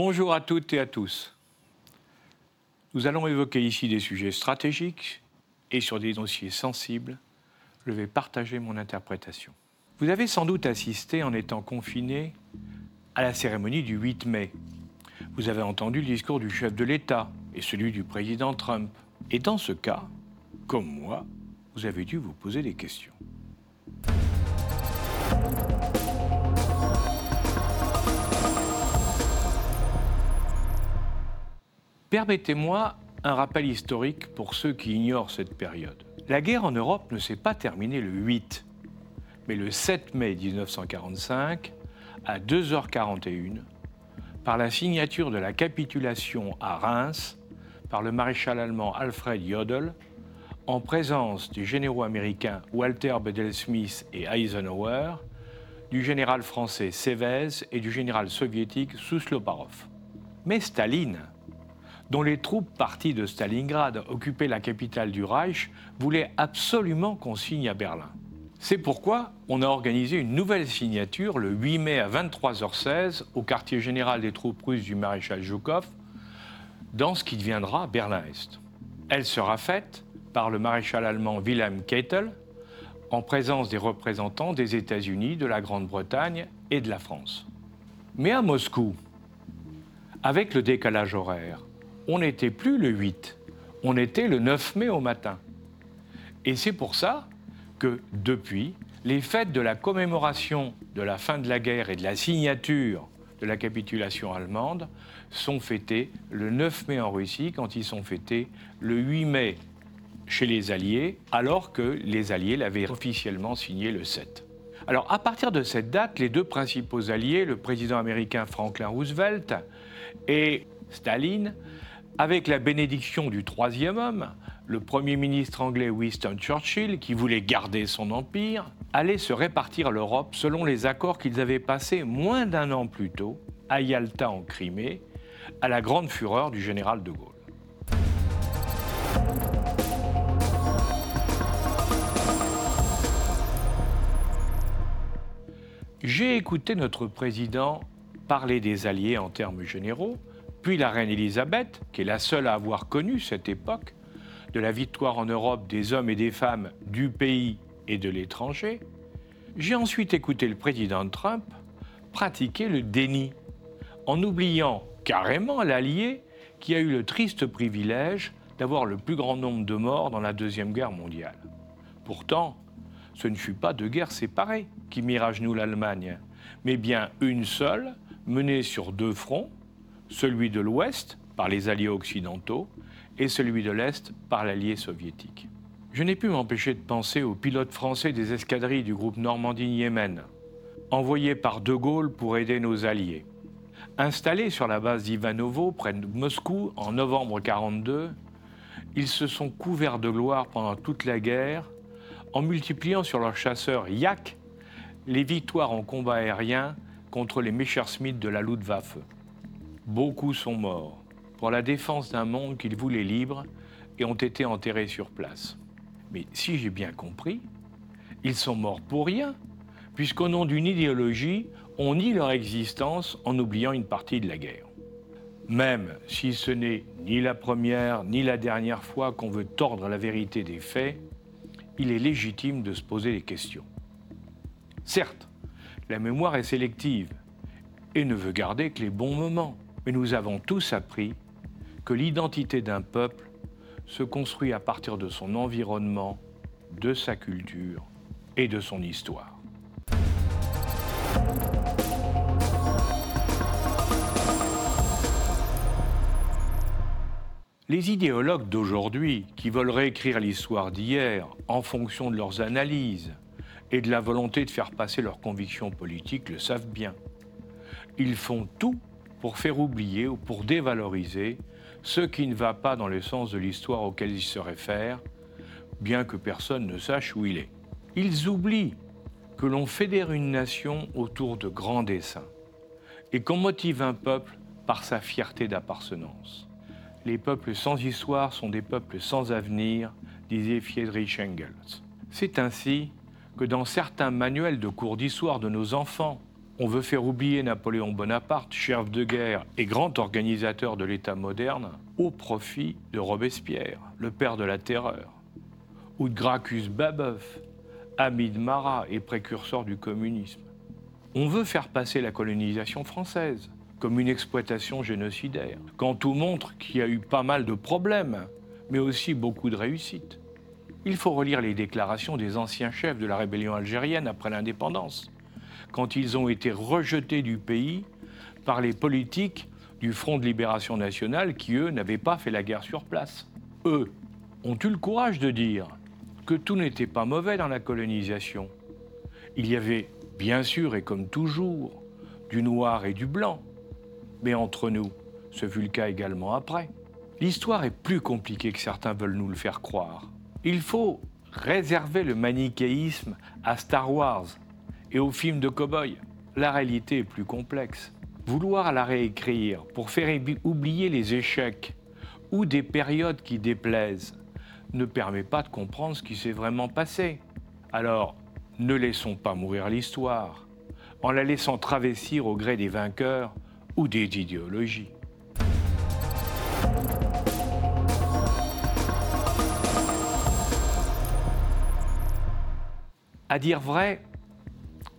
Bonjour à toutes et à tous. Nous allons évoquer ici des sujets stratégiques et sur des dossiers sensibles. Je vais partager mon interprétation. Vous avez sans doute assisté en étant confiné à la cérémonie du 8 mai. Vous avez entendu le discours du chef de l'État et celui du président Trump. Et dans ce cas, comme moi, vous avez dû vous poser des questions. Permettez-moi un rappel historique pour ceux qui ignorent cette période. La guerre en Europe ne s'est pas terminée le 8, mais le 7 mai 1945, à 2h41, par la signature de la capitulation à Reims par le maréchal allemand Alfred Jodl, en présence du généraux américains Walter Bedell Smith et Eisenhower, du général français Sevez et du général soviétique Sousloparov. Mais Staline, dont les troupes parties de Stalingrad occupaient la capitale du Reich, voulait absolument qu'on signe à Berlin. C'est pourquoi on a organisé une nouvelle signature le 8 mai à 23h16 au quartier général des troupes russes du maréchal Zhukov, dans ce qui deviendra Berlin-Est. Elle sera faite par le maréchal allemand Wilhelm Keitel, en présence des représentants des États-Unis, de la Grande-Bretagne et de la France. Mais à Moscou, avec le décalage horaire, on n'était plus le 8, on était le 9 mai au matin. Et c'est pour ça que depuis, les fêtes de la commémoration de la fin de la guerre et de la signature de la capitulation allemande sont fêtées le 9 mai en Russie, quand ils sont fêtés le 8 mai chez les Alliés, alors que les Alliés l'avaient officiellement signé le 7. Alors à partir de cette date, les deux principaux alliés, le président américain Franklin Roosevelt et Staline, avec la bénédiction du troisième homme, le Premier ministre anglais Winston Churchill, qui voulait garder son empire, allait se répartir l'Europe selon les accords qu'ils avaient passés moins d'un an plus tôt à Yalta en Crimée, à la grande fureur du général de Gaulle. J'ai écouté notre président parler des Alliés en termes généraux, puis la reine Élisabeth, qui est la seule à avoir connu cette époque, de la victoire en Europe des hommes et des femmes du pays et de l'étranger, j'ai ensuite écouté le président Trump pratiquer le déni, en oubliant carrément l'allié qui a eu le triste privilège d'avoir le plus grand nombre de morts dans la Deuxième Guerre mondiale. Pourtant, ce ne fut pas deux guerres séparées qui mirent à genoux l'Allemagne, mais bien une seule, menée sur deux fronts, celui de l'Ouest par les alliés occidentaux et celui de l'Est par l'allié soviétique. Je n'ai pu m'empêcher de penser aux pilotes français des escadrilles du groupe Normandie-Yémen, envoyés par De Gaulle pour aider nos alliés. Installés sur la base d'Ivanovo, près de Moscou, en novembre 1942, ils se sont couverts de gloire pendant toute la guerre en multipliant sur leurs chasseurs Yak les victoires en combat aérien contre les Messerschmitt de la Luftwaffe. Beaucoup sont morts pour la défense d'un monde qu'ils voulaient libre et ont été enterrés sur place. Mais si j'ai bien compris, ils sont morts pour rien, puisqu'au nom d'une idéologie, on nie leur existence en oubliant une partie de la guerre. Même si ce n'est ni la première ni la dernière fois qu'on veut tordre la vérité des faits, il est légitime de se poser des questions. Certes, la mémoire est sélective et ne veut garder que les bons moments. Mais nous avons tous appris que l'identité d'un peuple se construit à partir de son environnement, de sa culture et de son histoire. Les idéologues d'aujourd'hui, qui veulent réécrire l'histoire d'hier en fonction de leurs analyses et de la volonté de faire passer leurs convictions politiques, le savent bien. Ils font tout pour faire oublier ou pour dévaloriser ce qui ne va pas dans le sens de l'histoire auquel ils se réfèrent, bien que personne ne sache où il est. Ils oublient que l'on fédère une nation autour de grands desseins et qu'on motive un peuple par sa fierté d'appartenance. Les peuples sans histoire sont des peuples sans avenir, disait Friedrich Engels. C'est ainsi que dans certains manuels de cours d'histoire de nos enfants On veut faire oublier Napoléon Bonaparte, chef de guerre et grand organisateur de l'État moderne, au profit de Robespierre, le père de la terreur, ou de Gracchus Babeuf, ami de Marat et précurseur du communisme. On veut faire passer la colonisation française comme une exploitation génocidaire, quand tout montre qu'il y a eu pas mal de problèmes, mais aussi beaucoup de réussites. Il faut relire les déclarations des anciens chefs de la rébellion algérienne après l'indépendance, quand ils ont été rejetés du pays par les politiques du Front de libération nationale qui, eux, n'avaient pas fait la guerre sur place. Eux ont eu le courage de dire que tout n'était pas mauvais dans la colonisation. Il y avait, bien sûr et comme toujours, du noir et du blanc, mais entre nous, ce fut le cas également après. L'histoire est plus compliquée que certains veulent nous le faire croire. Il faut réserver le manichéisme à Star Wars et aux films de cow-boys. La réalité est plus complexe. Vouloir la réécrire pour faire oublier les échecs ou des périodes qui déplaisent ne permet pas de comprendre ce qui s'est vraiment passé. Alors, ne laissons pas mourir l'histoire en la laissant travestir au gré des vainqueurs ou des idéologies. À dire vrai,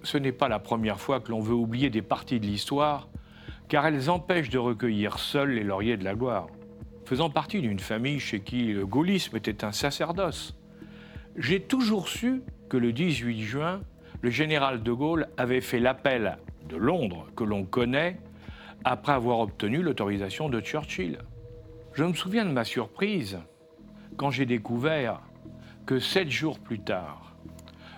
ce n'est pas la première fois que l'on veut oublier des parties de l'histoire, car elles empêchent de recueillir seules les lauriers de la gloire. Faisant partie d'une famille chez qui le gaullisme était un sacerdoce, j'ai toujours su que le 18 juin, le général de Gaulle avait fait l'appel de Londres que l'on connaît après avoir obtenu l'autorisation de Churchill. Je me souviens de ma surprise quand j'ai découvert que sept jours plus tard,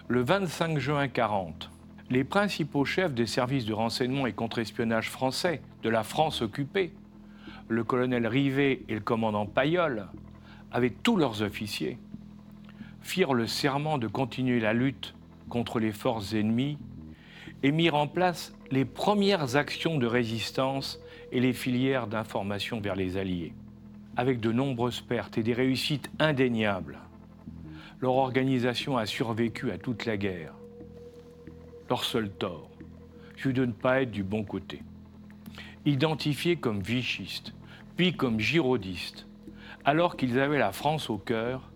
le 25 juin 40, les principaux chefs des services de renseignement et contre-espionnage français de la France occupée, le colonel Rivet et le commandant Payol, avec tous leurs officiers, firent le serment de continuer la lutte contre les forces ennemies et mirent en place les premières actions de résistance et les filières d'information vers les Alliés, avec de nombreuses pertes et des réussites indéniables leur organisation a survécu à toute la guerre. Leur seul tort fut de ne pas être du bon côté. Identifiés comme vichistes, puis comme girodistes, alors qu'ils avaient la France au cœur,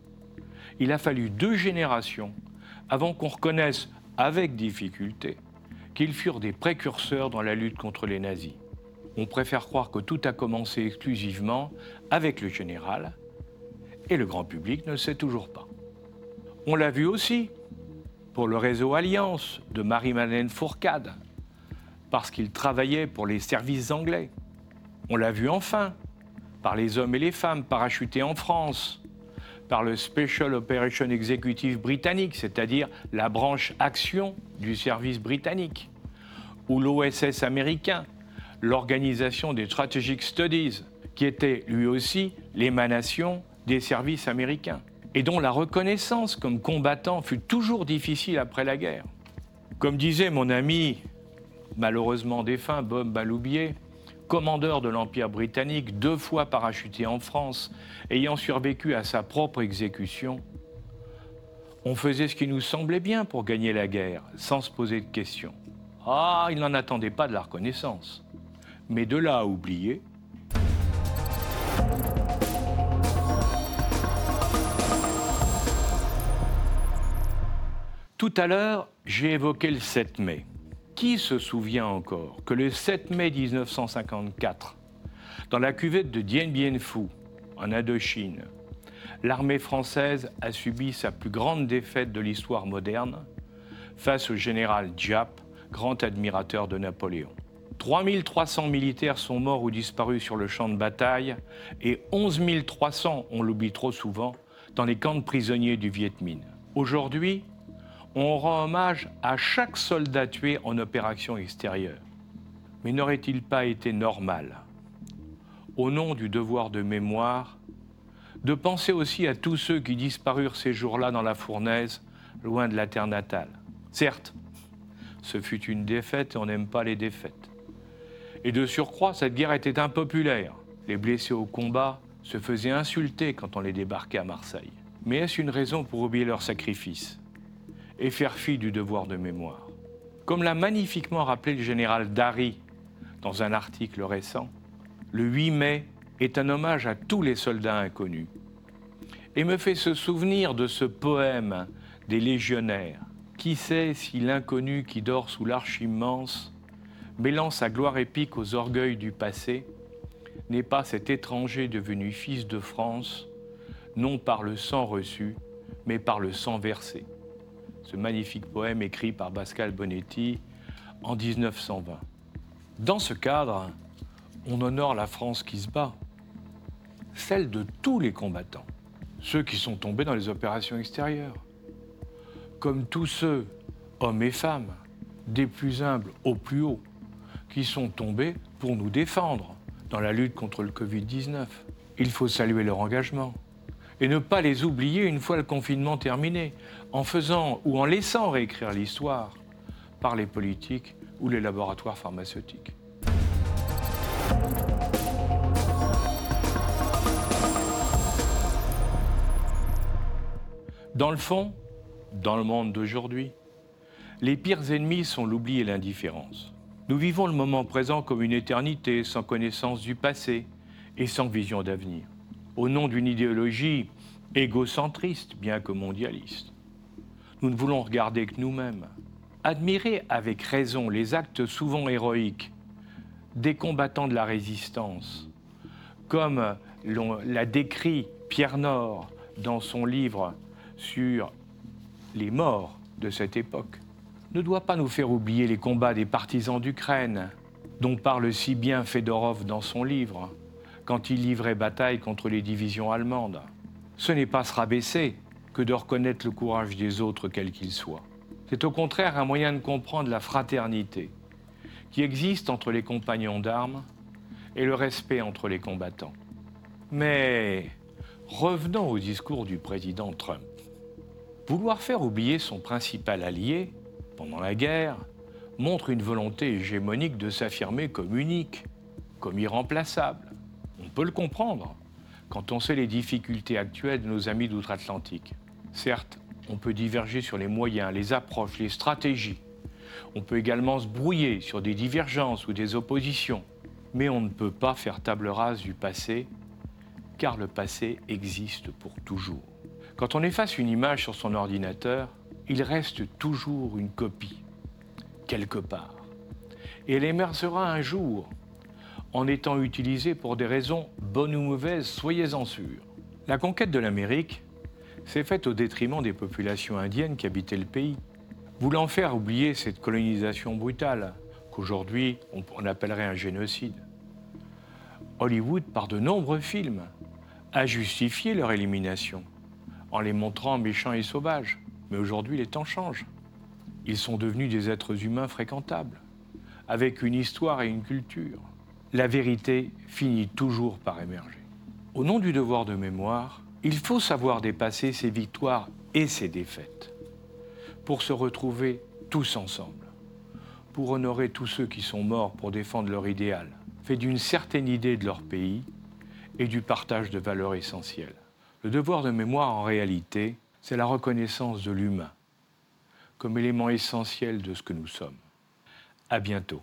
il a fallu deux générations avant qu'on reconnaisse avec difficulté qu'ils furent des précurseurs dans la lutte contre les nazis. On préfère croire que tout a commencé exclusivement avec le général, et le grand public ne sait toujours pas. On l'a vu aussi pour le réseau Alliance de Marie-Madeleine Fourcade, parce qu'il travaillait pour les services anglais. On l'a vu enfin par les hommes et les femmes parachutés en France, par le Special Operation Executive britannique, c'est-à-dire la branche action du service britannique, ou l'OSS américain, l'Organisation des Strategic Studies, qui était lui aussi l'émanation des services américains et dont la reconnaissance comme combattant fut toujours difficile après la guerre. Comme disait mon ami, malheureusement défunt, Bob Baloubier, commandeur de l'Empire britannique, deux fois parachuté en France, ayant survécu à sa propre exécution, on faisait ce qui nous semblait bien pour gagner la guerre, sans se poser de questions. Ah, il n'en attendait pas de la reconnaissance. Mais de là à oublier, Tout à l'heure, j'ai évoqué le 7 mai. Qui se souvient encore que le 7 mai 1954, dans la cuvette de Dien Bien Phu, en Indochine, l'armée française a subi sa plus grande défaite de l'histoire moderne face au général Diap, grand admirateur de Napoléon. 3300 militaires sont morts ou disparus sur le champ de bataille et 11 300, on l'oublie trop souvent, dans les camps de prisonniers du Viet Minh. Aujourd'hui, on rend hommage à chaque soldat tué en opération extérieure. Mais n'aurait-il pas été normal, au nom du devoir de mémoire, de penser aussi à tous ceux qui disparurent ces jours-là dans la fournaise, loin de la terre natale? Certes, ce fut une défaite et on n'aime pas les défaites. Et de surcroît, cette guerre était impopulaire. Les blessés au combat se faisaient insulter quand on les débarquait à Marseille. Mais est-ce une raison pour oublier leur sacrifice? Et faire fi du devoir de mémoire. Comme l'a magnifiquement rappelé le général Dari dans un article récent, le 8 mai est un hommage à tous les soldats inconnus et me fait se souvenir de ce poème des légionnaires. Qui sait si l'inconnu qui dort sous l'arche immense, mêlant sa gloire épique aux orgueils du passé, n'est pas cet étranger devenu fils de France, non par le sang reçu, mais par le sang versé. Ce magnifique poème écrit par Pascal Bonetti en 1920. Dans ce cadre, on honore la France qui se bat, celle de tous les combattants, ceux qui sont tombés dans les opérations extérieures, comme tous ceux, hommes et femmes, des plus humbles aux plus hauts, qui sont tombés pour nous défendre dans la lutte contre le Covid-19. Il faut saluer leur engagement et ne pas les oublier une fois le confinement terminé, en faisant ou en laissant réécrire l'histoire par les politiques ou les laboratoires pharmaceutiques. Dans le fond, dans le monde d'aujourd'hui, les pires ennemis sont l'oubli et l'indifférence. Nous vivons le moment présent comme une éternité sans connaissance du passé et sans vision d'avenir, au nom d'une idéologie égocentriste bien que mondialiste. Nous ne voulons regarder que nous-mêmes. Admirer avec raison les actes souvent héroïques des combattants de la résistance, comme l'a décrit Pierre Nord dans son livre sur les morts de cette époque, ne doit pas nous faire oublier les combats des partisans d'Ukraine, dont parle si bien Fedorov dans son livre, quand il livrait bataille contre les divisions allemandes. Ce n'est pas se rabaisser que de reconnaître le courage des autres, quels qu'ils soient. C'est au contraire un moyen de comprendre la fraternité qui existe entre les compagnons d'armes et le respect entre les combattants. Mais revenons au discours du président Trump. Vouloir faire oublier son principal allié pendant la guerre montre une volonté hégémonique de s'affirmer comme unique, comme irremplaçable. On peut le comprendre quand on sait les difficultés actuelles de nos amis d'outre-Atlantique. Certes, on peut diverger sur les moyens, les approches, les stratégies. On peut également se brouiller sur des divergences ou des oppositions. Mais on ne peut pas faire table rase du passé, car le passé existe pour toujours. Quand on efface une image sur son ordinateur, il reste toujours une copie, quelque part. Et elle émergera un jour en étant utilisée pour des raisons bonnes ou mauvaises, soyez-en sûrs. La conquête de l'Amérique s'est faite au détriment des populations indiennes qui habitaient le pays, voulant faire oublier cette colonisation brutale qu'aujourd'hui on appellerait un génocide. Hollywood, par de nombreux films, a justifié leur élimination en les montrant méchants et sauvages. Mais aujourd'hui, les temps changent. Ils sont devenus des êtres humains fréquentables, avec une histoire et une culture. La vérité finit toujours par émerger. Au nom du devoir de mémoire, il faut savoir dépasser ses victoires et ses défaites pour se retrouver tous ensemble, pour honorer tous ceux qui sont morts pour défendre leur idéal, fait d'une certaine idée de leur pays et du partage de valeurs essentielles. Le devoir de mémoire, en réalité, c'est la reconnaissance de l'humain comme élément essentiel de ce que nous sommes. À bientôt.